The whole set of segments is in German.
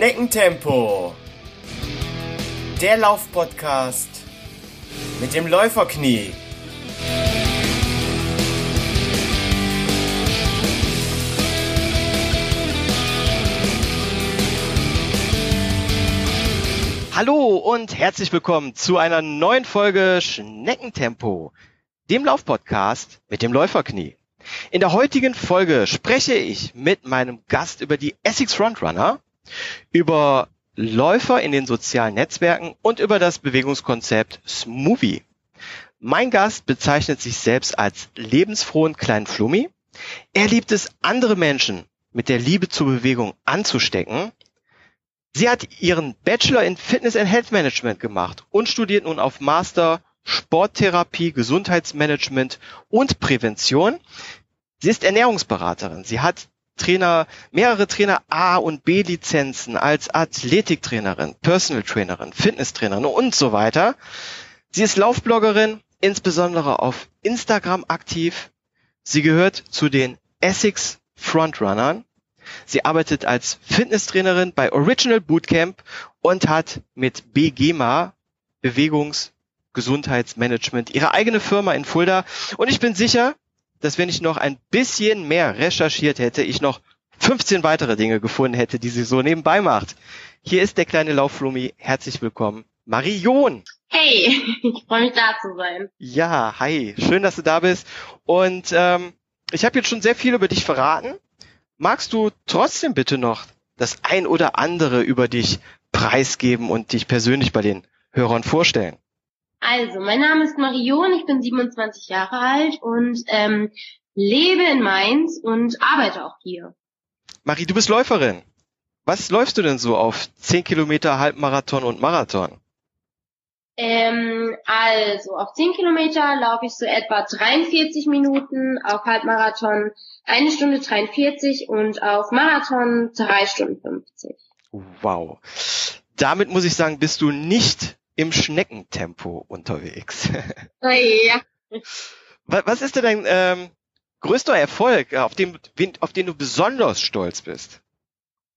Schneckentempo. Der Laufpodcast mit dem Läuferknie. Hallo und herzlich willkommen zu einer neuen Folge Schneckentempo, dem Laufpodcast mit dem Läuferknie. In der heutigen Folge spreche ich mit meinem Gast über die Essex Frontrunner, über Läufer in den sozialen Netzwerken und über das Bewegungskonzept Smoothie. Mein Gast bezeichnet sich selbst als lebensfrohen kleinen Flummi. Er liebt es, andere Menschen mit der Liebe zur Bewegung anzustecken. Sie hat ihren Bachelor in Fitness and Health Management gemacht und studiert nun auf Master Sporttherapie, Gesundheitsmanagement und Prävention. Sie ist Ernährungsberaterin. Sie hat Trainer, mehrere Trainer A und B Lizenzen als Athletiktrainerin, Personal Trainerin, Fitnesstrainerin und so weiter. Sie ist Laufbloggerin, insbesondere auf Instagram aktiv. Sie gehört zu den Essex Frontrunnern. Sie arbeitet als Fitnesstrainerin bei Original Bootcamp und hat mit BGMA Bewegungs Gesundheitsmanagement ihre eigene Firma in Fulda. Und ich bin sicher, dass wenn ich noch ein bisschen mehr recherchiert hätte, ich noch 15 weitere Dinge gefunden hätte, die sie so nebenbei macht. Hier ist der kleine Lauflumi. Herzlich willkommen, Marion. Hey, ich freue mich da zu sein. Ja, hi, schön, dass du da bist. Und ähm, ich habe jetzt schon sehr viel über dich verraten. Magst du trotzdem bitte noch das ein oder andere über dich preisgeben und dich persönlich bei den Hörern vorstellen? Also, mein Name ist Marion, ich bin 27 Jahre alt und ähm, lebe in Mainz und arbeite auch hier. Marie, du bist Läuferin. Was läufst du denn so auf 10 Kilometer, Halbmarathon und Marathon? Ähm, also, auf 10 Kilometer laufe ich so etwa 43 Minuten, auf Halbmarathon eine Stunde 43 und auf Marathon 3 Stunden 50. Wow. Damit muss ich sagen, bist du nicht im Schneckentempo unterwegs. ja. Was ist denn dein ähm, größter Erfolg, auf den, auf den du besonders stolz bist?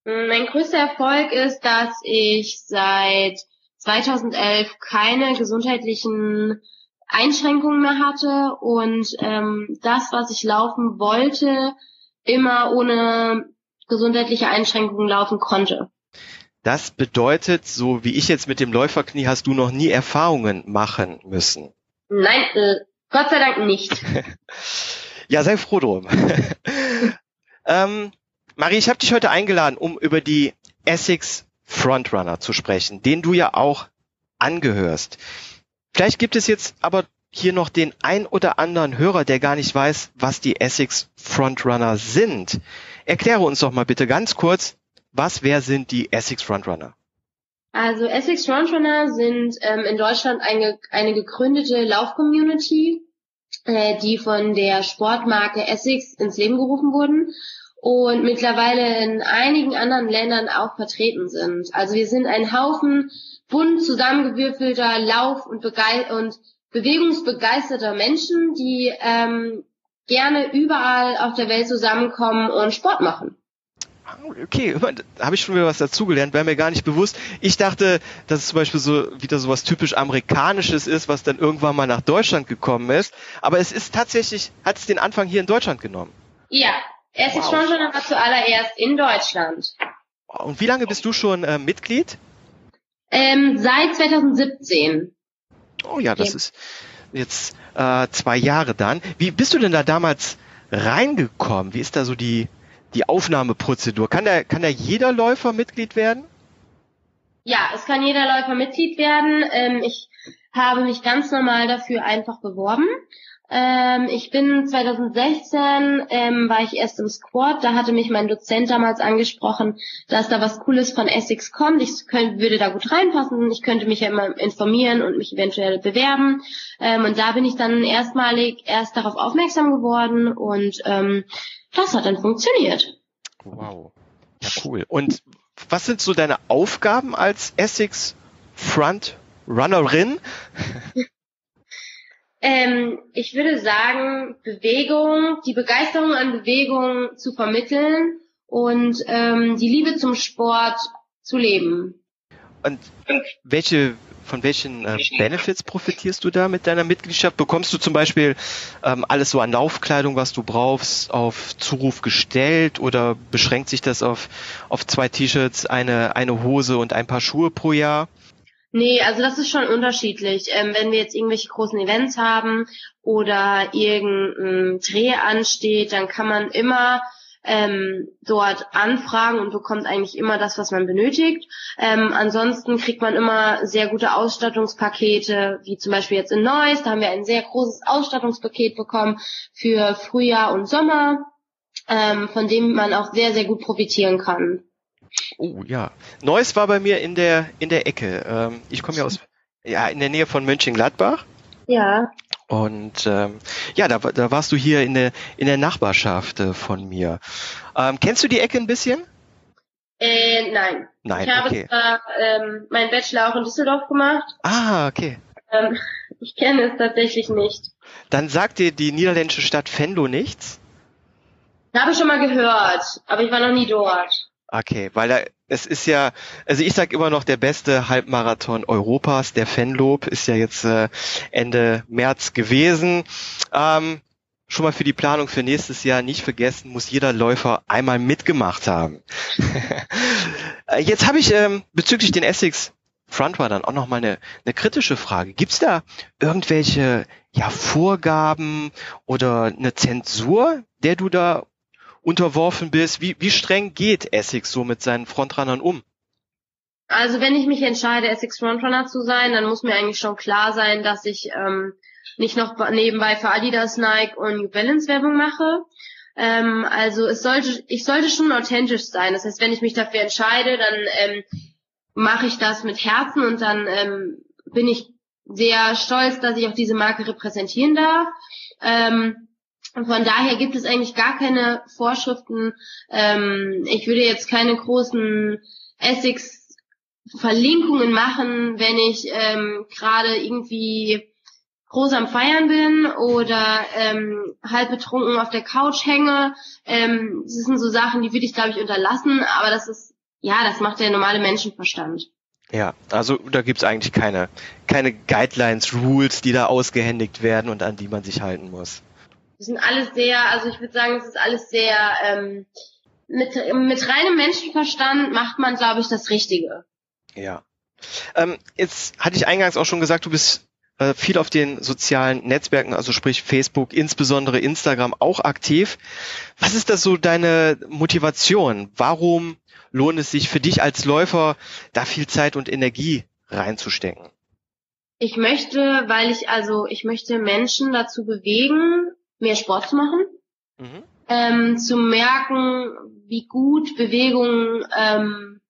Mein größter Erfolg ist, dass ich seit 2011 keine gesundheitlichen Einschränkungen mehr hatte und ähm, das, was ich laufen wollte, immer ohne gesundheitliche Einschränkungen laufen konnte. Das bedeutet, so wie ich jetzt mit dem Läuferknie, hast du noch nie Erfahrungen machen müssen. Nein, äh, Gott sei Dank nicht. ja, sei froh drum. ähm, Marie, ich habe dich heute eingeladen, um über die Essex Frontrunner zu sprechen, den du ja auch angehörst. Vielleicht gibt es jetzt aber hier noch den ein oder anderen Hörer, der gar nicht weiß, was die Essex Frontrunner sind. Erkläre uns doch mal bitte ganz kurz, was, wer sind die Essex Frontrunner? Also Essex Frontrunner sind ähm, in Deutschland eine, eine gegründete Laufcommunity, äh, die von der Sportmarke Essex ins Leben gerufen wurden und mittlerweile in einigen anderen Ländern auch vertreten sind. Also wir sind ein Haufen bunt zusammengewürfelter Lauf- und, Begei und bewegungsbegeisterter Menschen, die ähm, gerne überall auf der Welt zusammenkommen und Sport machen. Okay, da habe ich schon wieder was dazugelernt, wäre mir gar nicht bewusst. Ich dachte, dass es zum Beispiel so wieder so was typisch Amerikanisches ist, was dann irgendwann mal nach Deutschland gekommen ist. Aber es ist tatsächlich, hat es den Anfang hier in Deutschland genommen. Ja, es ist schon schon aber zuallererst in Deutschland. Und wie lange bist du schon äh, Mitglied? Ähm, seit 2017. Oh ja, das okay. ist jetzt äh, zwei Jahre dann. Wie bist du denn da damals reingekommen? Wie ist da so die die Aufnahmeprozedur? Kann da, kann da jeder Läufer Mitglied werden? Ja, es kann jeder Läufer Mitglied werden. Ähm, ich habe mich ganz normal dafür einfach beworben. Ähm, ich bin 2016, ähm, war ich erst im Squad, da hatte mich mein Dozent damals angesprochen, dass da was Cooles von Essex kommt. Ich könnte, würde da gut reinpassen, ich könnte mich ja immer informieren und mich eventuell bewerben. Ähm, und da bin ich dann erstmalig erst darauf aufmerksam geworden und ähm, das hat dann funktioniert. Wow. Ja, cool. Und was sind so deine Aufgaben als Essex Front Runnerin? ähm, ich würde sagen, Bewegung, die Begeisterung an Bewegung zu vermitteln und ähm, die Liebe zum Sport zu leben. Und welche von welchen äh, Benefits profitierst du da mit deiner Mitgliedschaft? Bekommst du zum Beispiel ähm, alles so an Laufkleidung, was du brauchst, auf Zuruf gestellt oder beschränkt sich das auf, auf zwei T-Shirts, eine, eine Hose und ein paar Schuhe pro Jahr? Nee, also das ist schon unterschiedlich. Ähm, wenn wir jetzt irgendwelche großen Events haben oder irgendein Dreh ansteht, dann kann man immer ähm, dort anfragen und bekommt eigentlich immer das, was man benötigt. Ähm, ansonsten kriegt man immer sehr gute Ausstattungspakete, wie zum Beispiel jetzt in Neuss, da haben wir ein sehr großes Ausstattungspaket bekommen für Frühjahr und Sommer, ähm, von dem man auch sehr, sehr gut profitieren kann. Oh ja, Neuss war bei mir in der in der Ecke. Ähm, ich komme ja aus ja in der Nähe von Mönchengladbach. Ja. Und ähm, ja, da, da warst du hier in der, in der Nachbarschaft äh, von mir. Ähm, kennst du die Ecke ein bisschen? Äh, nein. Nein, ich habe okay. zwar ähm, meinen Bachelor auch in Düsseldorf gemacht. Ah, okay. Ähm, ich kenne es tatsächlich nicht. Dann sagt dir die niederländische Stadt Venlo nichts? Habe ich schon mal gehört, aber ich war noch nie dort. Okay, weil da, es ist ja, also ich sag immer noch der beste Halbmarathon Europas, der Fenlob ist ja jetzt äh, Ende März gewesen. Ähm, schon mal für die Planung für nächstes Jahr nicht vergessen, muss jeder Läufer einmal mitgemacht haben. Äh, jetzt habe ich ähm, bezüglich den Essex Frontrunnern auch noch mal eine, eine kritische Frage. Gibt's da irgendwelche ja, Vorgaben oder eine Zensur, der du da unterworfen bist? Wie, wie streng geht Essex so mit seinen Frontrunnern um? Also wenn ich mich entscheide, Essex Frontrunner zu sein, dann muss mir eigentlich schon klar sein, dass ich ähm, nicht noch nebenbei für Adidas, Nike und New Balance Werbung mache. Ähm, also es sollte, ich sollte schon authentisch sein. Das heißt, wenn ich mich dafür entscheide, dann ähm, mache ich das mit Herzen und dann ähm, bin ich sehr stolz, dass ich auch diese Marke repräsentieren darf. Ähm, und von daher gibt es eigentlich gar keine Vorschriften. Ähm, ich würde jetzt keine großen Essex Verlinkungen machen, wenn ich ähm, gerade irgendwie groß am Feiern bin oder ähm, halb betrunken auf der Couch hänge. Ähm, das sind so Sachen, die würde ich, glaube ich, unterlassen, aber das ist, ja, das macht der normale Menschenverstand. Ja, also da gibt's eigentlich keine, keine Guidelines, Rules, die da ausgehändigt werden und an die man sich halten muss. Die sind alles sehr, also ich würde sagen, es ist alles sehr, ähm, mit, mit reinem Menschenverstand macht man, glaube ich, das Richtige. Ja. Ähm, jetzt hatte ich eingangs auch schon gesagt, du bist äh, viel auf den sozialen Netzwerken, also sprich Facebook, insbesondere Instagram, auch aktiv. Was ist das so deine Motivation? Warum lohnt es sich für dich als Läufer, da viel Zeit und Energie reinzustecken? Ich möchte, weil ich also, ich möchte Menschen dazu bewegen, mehr Sport zu machen, mhm. ähm, zu merken, wie gut Bewegung ähm,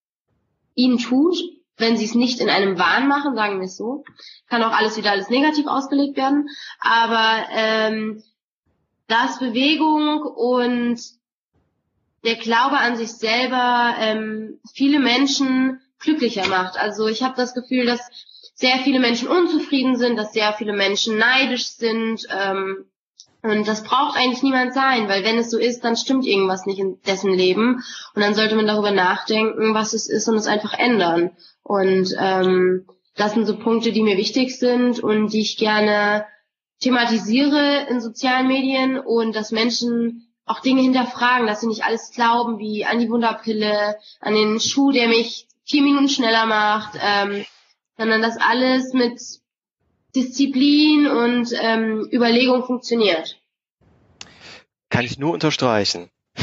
ihnen tut, wenn sie es nicht in einem Wahn machen, sagen wir es so. Kann auch alles wieder alles negativ ausgelegt werden. Aber ähm, dass Bewegung und der Glaube an sich selber ähm, viele Menschen glücklicher macht. Also ich habe das Gefühl, dass sehr viele Menschen unzufrieden sind, dass sehr viele Menschen neidisch sind. Ähm, und das braucht eigentlich niemand sein, weil wenn es so ist, dann stimmt irgendwas nicht in dessen Leben. Und dann sollte man darüber nachdenken, was es ist und es einfach ändern. Und ähm, das sind so Punkte, die mir wichtig sind und die ich gerne thematisiere in sozialen Medien und dass Menschen auch Dinge hinterfragen, dass sie nicht alles glauben, wie an die Wunderpille, an den Schuh, der mich vier Minuten schneller macht, ähm, sondern dass alles mit Disziplin und ähm, Überlegung funktioniert. Kann ich nur unterstreichen.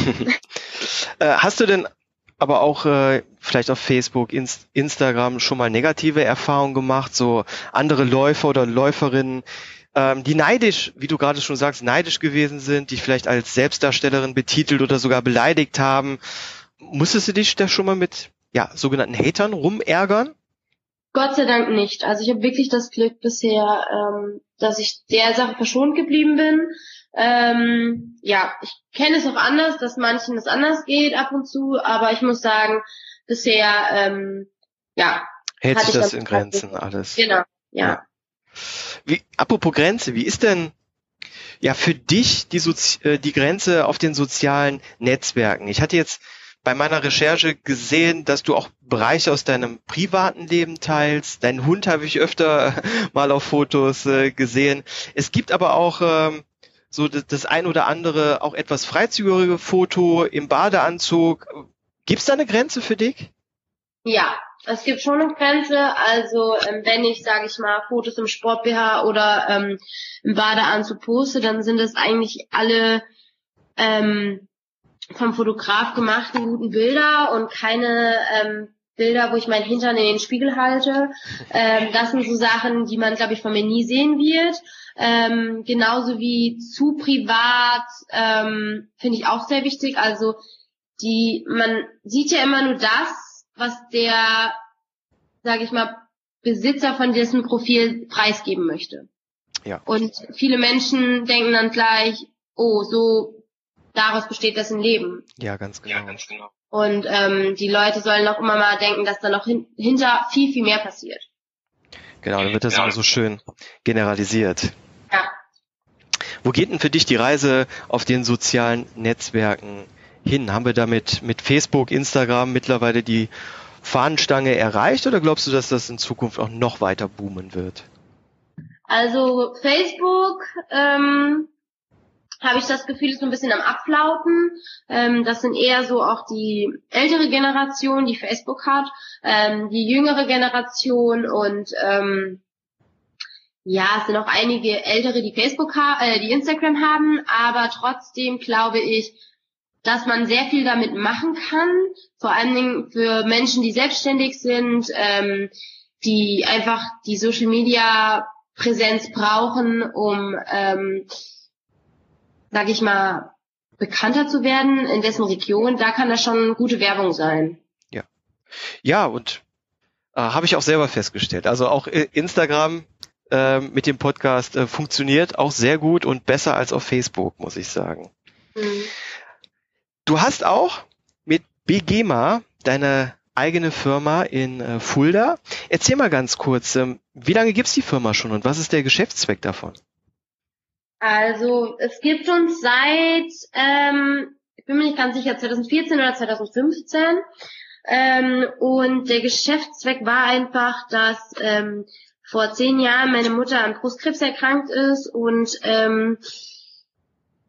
äh, hast du denn aber auch äh, vielleicht auf Facebook, Inst Instagram schon mal negative Erfahrungen gemacht, so andere Läufer oder Läuferinnen, ähm, die neidisch, wie du gerade schon sagst, neidisch gewesen sind, die vielleicht als Selbstdarstellerin betitelt oder sogar beleidigt haben. Musstest du dich da schon mal mit ja, sogenannten Hatern rumärgern? Gott sei Dank nicht. Also ich habe wirklich das Glück bisher, ähm, dass ich der Sache verschont geblieben bin. Ähm, ja, ich kenne es auch anders, dass manchen es anders geht ab und zu, aber ich muss sagen, bisher, ähm, ja. Hält sich das in Grenzen alles. Genau, ja. ja. Wie, apropos Grenze, wie ist denn ja für dich die, Sozi äh, die Grenze auf den sozialen Netzwerken? Ich hatte jetzt bei meiner Recherche gesehen, dass du auch Bereiche aus deinem privaten Leben teilst. Deinen Hund habe ich öfter mal auf Fotos äh, gesehen. Es gibt aber auch ähm, so das, das ein oder andere auch etwas freizügigere Foto im Badeanzug. Gibt es da eine Grenze für dich? Ja, es gibt schon eine Grenze. Also ähm, wenn ich, sage ich mal, Fotos im Sport BH oder ähm, im Badeanzug poste, dann sind es eigentlich alle ähm, vom Fotograf gemachten guten Bilder und keine ähm, Bilder, wo ich meinen Hintern in den Spiegel halte. Ähm, das sind so Sachen, die man, glaube ich, von mir nie sehen wird. Ähm, genauso wie zu privat ähm, finde ich auch sehr wichtig. Also die, man sieht ja immer nur das, was der, sage ich mal, Besitzer von diesem Profil preisgeben möchte. Ja. Und viele Menschen denken dann gleich, oh, so daraus besteht dessen Leben. Ja, ganz genau. Ja, ganz genau. Und ähm, die Leute sollen auch immer mal denken, dass da noch hin hinter viel, viel mehr passiert. Genau, dann wird das ja. immer so schön generalisiert. Ja. Wo geht denn für dich die Reise auf den sozialen Netzwerken hin? Haben wir damit mit Facebook, Instagram mittlerweile die Fahnenstange erreicht oder glaubst du, dass das in Zukunft auch noch weiter boomen wird? Also Facebook ähm, habe ich das Gefühl, ist so ein bisschen am Abflauten. Ähm, das sind eher so auch die ältere Generation, die Facebook hat, ähm, die jüngere Generation und ähm, ja, es sind auch einige ältere, die Facebook äh, die Instagram haben, aber trotzdem glaube ich, dass man sehr viel damit machen kann, vor allen Dingen für Menschen, die selbstständig sind, ähm, die einfach die Social Media Präsenz brauchen, um ähm, sag ich mal, bekannter zu werden in dessen Region, da kann das schon gute Werbung sein. Ja. Ja, und äh, habe ich auch selber festgestellt. Also auch Instagram äh, mit dem Podcast äh, funktioniert auch sehr gut und besser als auf Facebook, muss ich sagen. Mhm. Du hast auch mit BGMA deine eigene Firma in äh, Fulda. Erzähl mal ganz kurz, ähm, wie lange gibt's die Firma schon und was ist der Geschäftszweck davon? Also es gibt uns seit, ähm, ich bin mir nicht ganz sicher, 2014 oder 2015. Ähm, und der Geschäftszweck war einfach, dass ähm, vor zehn Jahren meine Mutter an Brustkrebs erkrankt ist und ähm,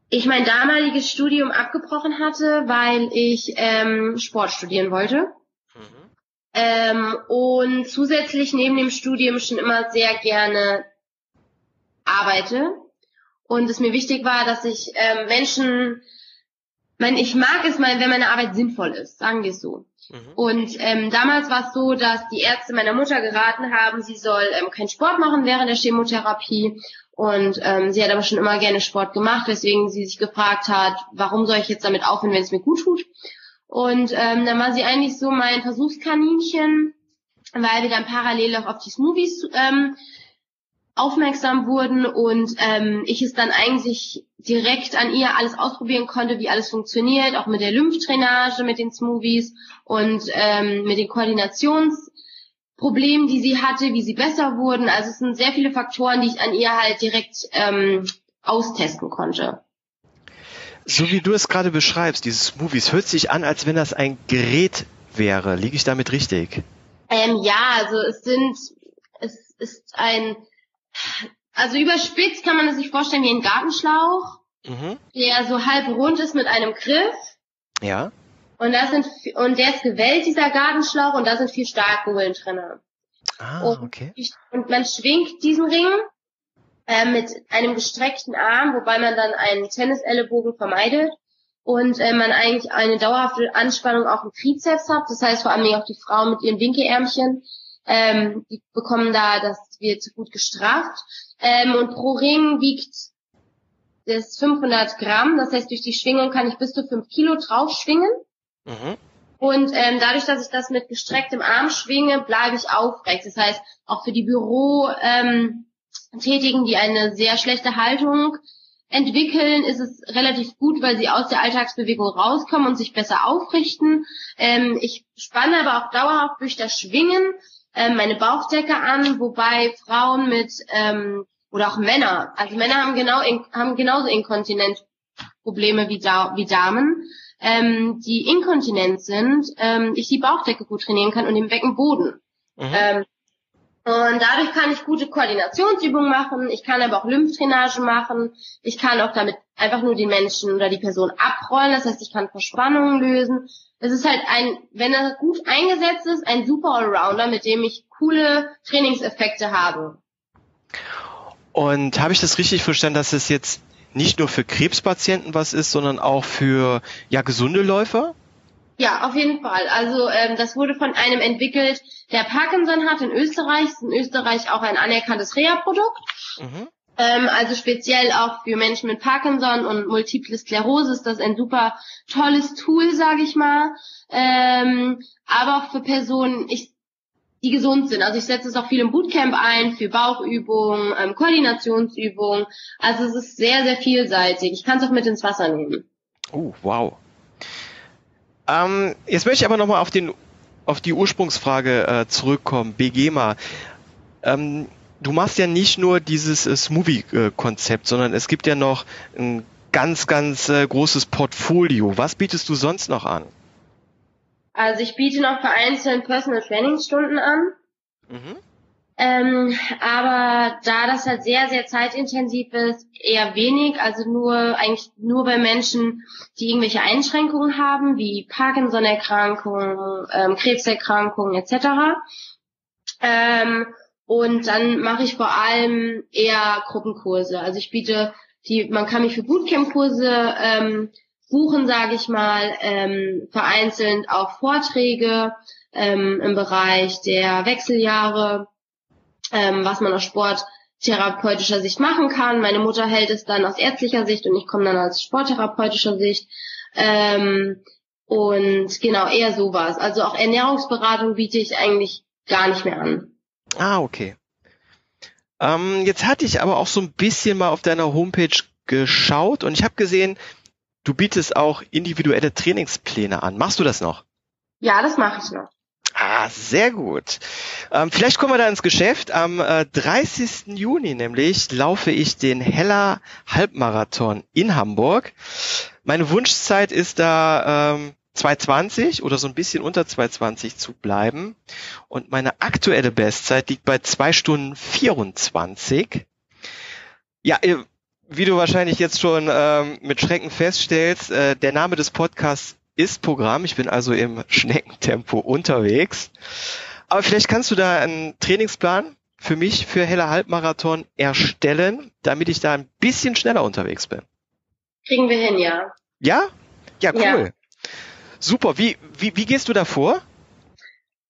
ich mein damaliges Studium abgebrochen hatte, weil ich ähm, Sport studieren wollte. Mhm. Ähm, und zusätzlich neben dem Studium schon immer sehr gerne arbeite und es mir wichtig war, dass ich ähm, Menschen, mein, ich mag es mal, wenn meine Arbeit sinnvoll ist, sagen wir es so. Mhm. Und ähm, damals war es so, dass die Ärzte meiner Mutter geraten haben, sie soll ähm, keinen Sport machen während der Chemotherapie. Und ähm, sie hat aber schon immer gerne Sport gemacht, weswegen sie sich gefragt hat, warum soll ich jetzt damit aufhören, wenn es mir gut tut. Und ähm, dann war sie eigentlich so mein Versuchskaninchen, weil wir dann parallel auch auf die Smoothies ähm, aufmerksam wurden und ähm, ich es dann eigentlich direkt an ihr alles ausprobieren konnte, wie alles funktioniert, auch mit der Lymphdrainage, mit den Smoothies und ähm, mit den Koordinationsproblemen, die sie hatte, wie sie besser wurden. Also es sind sehr viele Faktoren, die ich an ihr halt direkt ähm, austesten konnte. So wie du es gerade beschreibst, diese Smoothies, hört sich an, als wenn das ein Gerät wäre. Liege ich damit richtig? Ähm, ja, also es sind, es ist ein also überspitzt kann man es sich vorstellen wie ein Gartenschlauch, mhm. der so halb rund ist mit einem Griff. Ja. Und da sind und der ist gewellt dieser Gartenschlauch und da sind vier Starkkugeln drinne. Ah, und, okay. Und man schwingt diesen Ring äh, mit einem gestreckten Arm, wobei man dann einen Tennisellenbogen vermeidet und äh, man eigentlich eine dauerhafte Anspannung auch im Trizeps hat. Das heißt vor allem auch die Frauen mit ihren Winkelärmchen, ähm, die bekommen da, das wird gut gestraft. Ähm, und pro Ring wiegt das 500 Gramm. Das heißt, durch die Schwingung kann ich bis zu 5 Kilo drauf schwingen. Mhm. Und ähm, dadurch, dass ich das mit gestrecktem Arm schwinge, bleibe ich aufrecht. Das heißt, auch für die Büro-Tätigen, ähm, die eine sehr schlechte Haltung entwickeln, ist es relativ gut, weil sie aus der Alltagsbewegung rauskommen und sich besser aufrichten. Ähm, ich spanne aber auch dauerhaft durch das Schwingen ähm, meine Bauchdecke an, wobei Frauen mit ähm, oder auch Männer, also Männer haben genau haben genauso Inkontinenzprobleme wie, da, wie Damen. ähm, die inkontinent sind, ähm, ich die Bauchdecke gut trainieren kann und den Beckenboden. Mhm. Ähm, und dadurch kann ich gute Koordinationsübungen machen, ich kann aber auch Lymphdrainage machen, ich kann auch damit einfach nur den Menschen oder die Person abrollen, das heißt, ich kann Verspannungen lösen. Es ist halt ein, wenn er gut eingesetzt ist, ein super Allrounder, mit dem ich coole Trainingseffekte habe. Und habe ich das richtig verstanden, dass es jetzt nicht nur für Krebspatienten was ist, sondern auch für ja gesunde Läufer? Ja, auf jeden Fall. Also ähm, das wurde von einem entwickelt, der Parkinson hat in Österreich. Ist in Österreich auch ein anerkanntes Reha-Produkt. Mhm. Ähm, also speziell auch für Menschen mit Parkinson und Multiple Sklerose ist das ein super tolles Tool, sage ich mal. Ähm, aber auch für Personen, ich, die gesund sind. Also ich setze es auch viel im Bootcamp ein, für Bauchübungen, ähm, Koordinationsübungen. Also es ist sehr, sehr vielseitig. Ich kann es auch mit ins Wasser nehmen. Oh, wow. Ähm, jetzt möchte ich aber nochmal auf den auf die Ursprungsfrage äh, zurückkommen, BGMA. Ähm, du machst ja nicht nur dieses äh, Smoothie-Konzept, sondern es gibt ja noch ein ganz, ganz äh, großes Portfolio. Was bietest du sonst noch an? Also ich biete noch vereinzelt Personal Trainingstunden an. Mhm. Ähm, aber da das halt sehr, sehr zeitintensiv ist, eher wenig, also nur eigentlich nur bei Menschen, die irgendwelche Einschränkungen haben, wie Parkinson-Erkrankungen, ähm, Krebserkrankungen etc. Ähm, und dann mache ich vor allem eher Gruppenkurse. Also ich biete die, man kann mich für Bootcamp-Kurse ähm, buchen, sage ich mal, ähm, vereinzelt auch Vorträge ähm, im Bereich der Wechseljahre ähm, was man aus sporttherapeutischer Sicht machen kann. Meine Mutter hält es dann aus ärztlicher Sicht und ich komme dann aus sporttherapeutischer Sicht. Ähm, und genau, eher sowas. Also auch Ernährungsberatung biete ich eigentlich gar nicht mehr an. Ah, okay. Ähm, jetzt hatte ich aber auch so ein bisschen mal auf deiner Homepage geschaut und ich habe gesehen, du bietest auch individuelle Trainingspläne an. Machst du das noch? Ja, das mache ich noch. Ah, sehr gut. Ähm, vielleicht kommen wir da ins Geschäft. Am äh, 30. Juni nämlich laufe ich den Heller Halbmarathon in Hamburg. Meine Wunschzeit ist da ähm, 220 oder so ein bisschen unter 220 zu bleiben. Und meine aktuelle Bestzeit liegt bei 2 Stunden 24. Ja, wie du wahrscheinlich jetzt schon ähm, mit Schrecken feststellst, äh, der Name des Podcasts ist Programm. Ich bin also im Schneckentempo unterwegs. Aber vielleicht kannst du da einen Trainingsplan für mich für Heller Halbmarathon erstellen, damit ich da ein bisschen schneller unterwegs bin. Kriegen wir hin, ja. Ja? Ja, cool. Ja. Super. Wie, wie, wie gehst du da vor?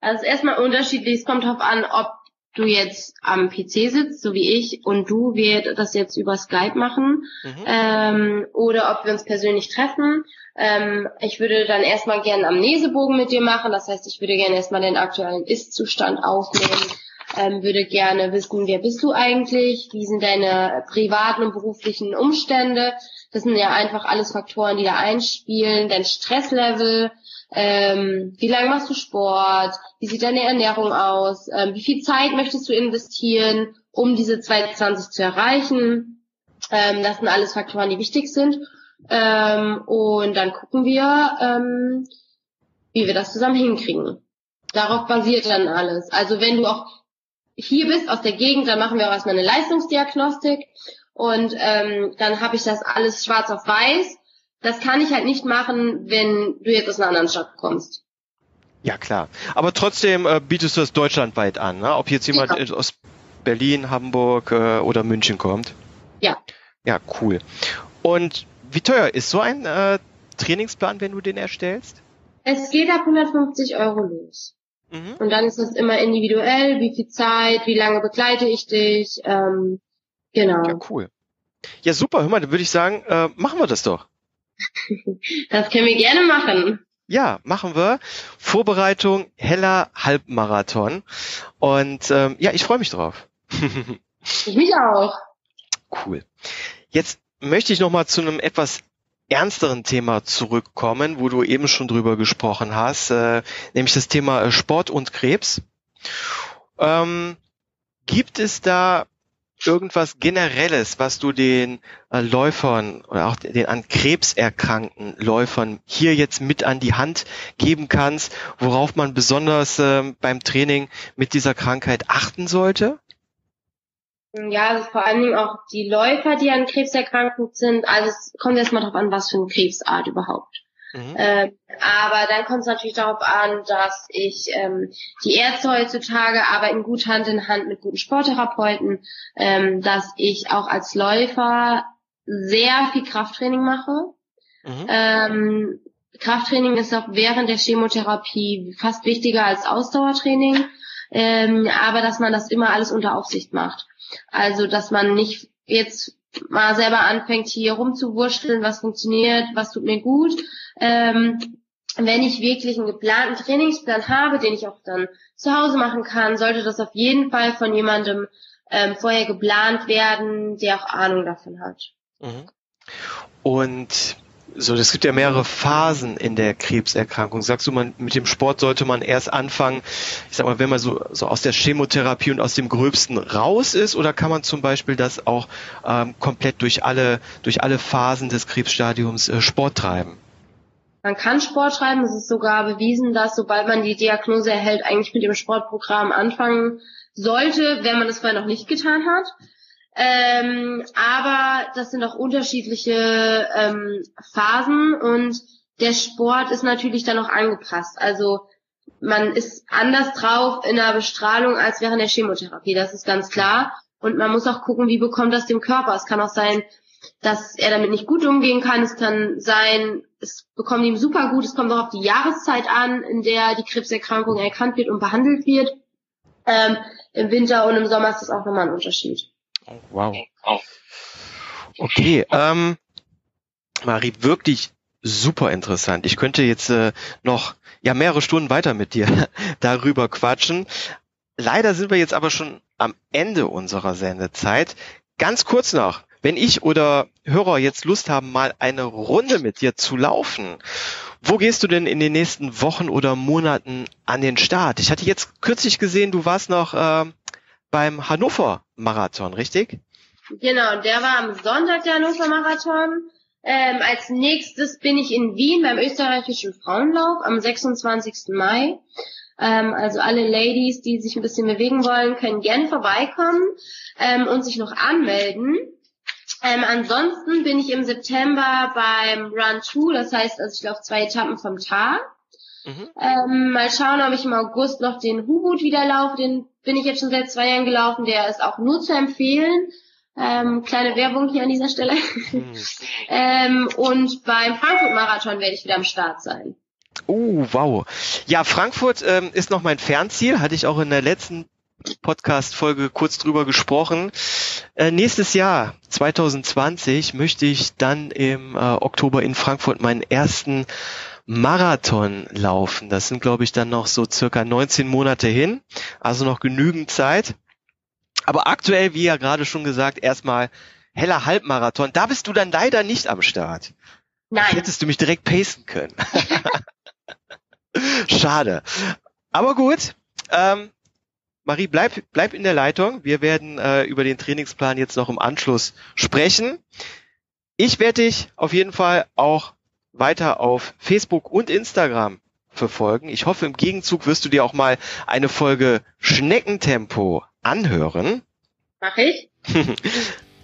Also erstmal unterschiedlich. Es kommt darauf an, ob du jetzt am PC sitzt, so wie ich, und du, wir das jetzt über Skype machen, mhm. ähm, oder ob wir uns persönlich treffen. Ähm, ich würde dann erstmal gerne am Nesebogen mit dir machen, das heißt, ich würde gerne erstmal den aktuellen Ist-Zustand aufnehmen, ähm, würde gerne wissen, wer bist du eigentlich, wie sind deine privaten und beruflichen Umstände. Das sind ja einfach alles Faktoren, die da einspielen, dein Stresslevel, ähm, wie lange machst du Sport, wie sieht deine Ernährung aus, ähm, wie viel Zeit möchtest du investieren, um diese 220 zu erreichen. Ähm, das sind alles Faktoren, die wichtig sind. Ähm, und dann gucken wir, ähm, wie wir das zusammen hinkriegen. Darauf basiert dann alles. Also wenn du auch hier bist aus der Gegend, dann machen wir auch erstmal eine Leistungsdiagnostik und ähm, dann habe ich das alles schwarz auf weiß das kann ich halt nicht machen, wenn du jetzt aus einer anderen Stadt kommst. Ja, klar. Aber trotzdem äh, bietest du das deutschlandweit an, ne? ob jetzt jemand ja. aus Berlin, Hamburg äh, oder München kommt. Ja. Ja, cool. Und wie teuer ist so ein äh, Trainingsplan, wenn du den erstellst? Es geht ab 150 Euro los. Mhm. Und dann ist das immer individuell, wie viel Zeit, wie lange begleite ich dich. Ähm, genau. Ja, cool. Ja, super. Hör mal, dann würde ich sagen, äh, machen wir das doch. Das können wir gerne machen. Ja, machen wir. Vorbereitung Heller Halbmarathon. Und ähm, ja, ich freue mich drauf. ich mich auch. Cool. Jetzt möchte ich nochmal zu einem etwas ernsteren Thema zurückkommen, wo du eben schon drüber gesprochen hast, äh, nämlich das Thema äh, Sport und Krebs. Ähm, gibt es da irgendwas Generelles, was du den äh, Läufern oder auch den an Krebs erkrankten Läufern hier jetzt mit an die Hand geben kannst, worauf man besonders äh, beim Training mit dieser Krankheit achten sollte? Ja, also vor allen Dingen auch die Läufer, die an Krebs erkrankt sind. Also es kommt erstmal darauf an, was für eine Krebsart überhaupt. Mhm. Äh, aber dann kommt es natürlich darauf an, dass ich ähm, die Ärzte heutzutage arbeiten gut Hand in Hand mit guten Sporttherapeuten, ähm, dass ich auch als Läufer sehr viel Krafttraining mache. Mhm. Ähm, Krafttraining ist auch während der Chemotherapie fast wichtiger als Ausdauertraining, ähm, aber dass man das immer alles unter Aufsicht macht. Also dass man nicht jetzt mal selber anfängt, hier rumzuwurschteln, was funktioniert, was tut mir gut. Ähm, wenn ich wirklich einen geplanten Trainingsplan habe, den ich auch dann zu Hause machen kann, sollte das auf jeden Fall von jemandem ähm, vorher geplant werden, der auch Ahnung davon hat. Mhm. Und so, es gibt ja mehrere Phasen in der Krebserkrankung. Sagst du, man mit dem Sport sollte man erst anfangen, ich sag mal, wenn man so, so aus der Chemotherapie und aus dem Gröbsten raus ist, oder kann man zum Beispiel das auch ähm, komplett durch alle, durch alle Phasen des Krebsstadiums äh, Sport treiben? Man kann Sport treiben. Es ist sogar bewiesen, dass sobald man die Diagnose erhält, eigentlich mit dem Sportprogramm anfangen sollte, wenn man es vorher noch nicht getan hat. Ähm, aber das sind auch unterschiedliche ähm, Phasen und der Sport ist natürlich dann auch angepasst. Also man ist anders drauf in der Bestrahlung als während der Chemotherapie, das ist ganz klar. Und man muss auch gucken, wie bekommt das dem Körper. Es kann auch sein, dass er damit nicht gut umgehen kann. Es kann sein, es bekommt ihm super gut. Es kommt auch auf die Jahreszeit an, in der die Krebserkrankung erkannt wird und behandelt wird. Ähm, Im Winter und im Sommer ist das auch nochmal ein Unterschied. Oh, wow. Okay, ähm, Marie, wirklich super interessant. Ich könnte jetzt äh, noch ja mehrere Stunden weiter mit dir darüber quatschen. Leider sind wir jetzt aber schon am Ende unserer Sendezeit. Ganz kurz noch, wenn ich oder Hörer jetzt Lust haben, mal eine Runde mit dir zu laufen, wo gehst du denn in den nächsten Wochen oder Monaten an den Start? Ich hatte jetzt kürzlich gesehen, du warst noch äh, beim Hannover Marathon, richtig? Genau, der war am Sonntag der Hannover Marathon. Ähm, als nächstes bin ich in Wien beim österreichischen Frauenlauf am 26. Mai. Ähm, also alle Ladies, die sich ein bisschen bewegen wollen, können gerne vorbeikommen ähm, und sich noch anmelden. Ähm, ansonsten bin ich im September beim Run 2, das heißt, also ich laufe zwei Etappen vom Tag. Mhm. Ähm, mal schauen, ob ich im August noch den Hubut wieder laufe. Den bin ich jetzt schon seit zwei Jahren gelaufen. Der ist auch nur zu empfehlen. Ähm, kleine Werbung hier an dieser Stelle. Mhm. ähm, und beim Frankfurt-Marathon werde ich wieder am Start sein. Oh, wow. Ja, Frankfurt ähm, ist noch mein Fernziel. Hatte ich auch in der letzten Podcast-Folge kurz drüber gesprochen. Äh, nächstes Jahr, 2020, möchte ich dann im äh, Oktober in Frankfurt meinen ersten Marathon laufen. Das sind, glaube ich, dann noch so circa 19 Monate hin, also noch genügend Zeit. Aber aktuell, wie ja gerade schon gesagt, erstmal heller Halbmarathon. Da bist du dann leider nicht am Start. Nein. Das hättest du mich direkt pacen können. Schade. Aber gut. Ähm, Marie, bleib, bleib in der Leitung. Wir werden äh, über den Trainingsplan jetzt noch im Anschluss sprechen. Ich werde dich auf jeden Fall auch weiter auf Facebook und Instagram verfolgen. Ich hoffe, im Gegenzug wirst du dir auch mal eine Folge Schneckentempo anhören. Mach ich.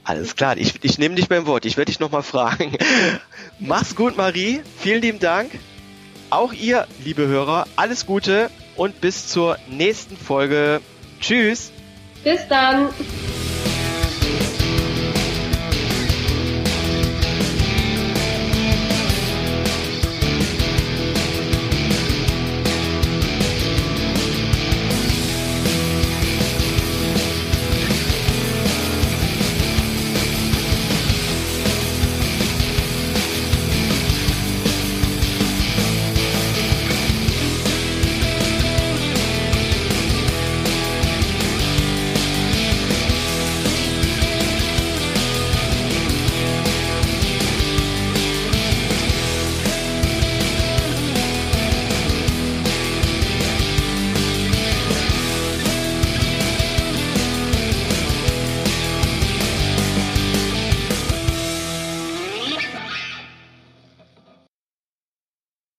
Alles klar, ich, ich nehme dich beim Wort. Ich werde dich nochmal fragen. Mach's gut, Marie. Vielen lieben Dank. Auch ihr, liebe Hörer, alles Gute und bis zur nächsten Folge. Tschüss. Bis dann.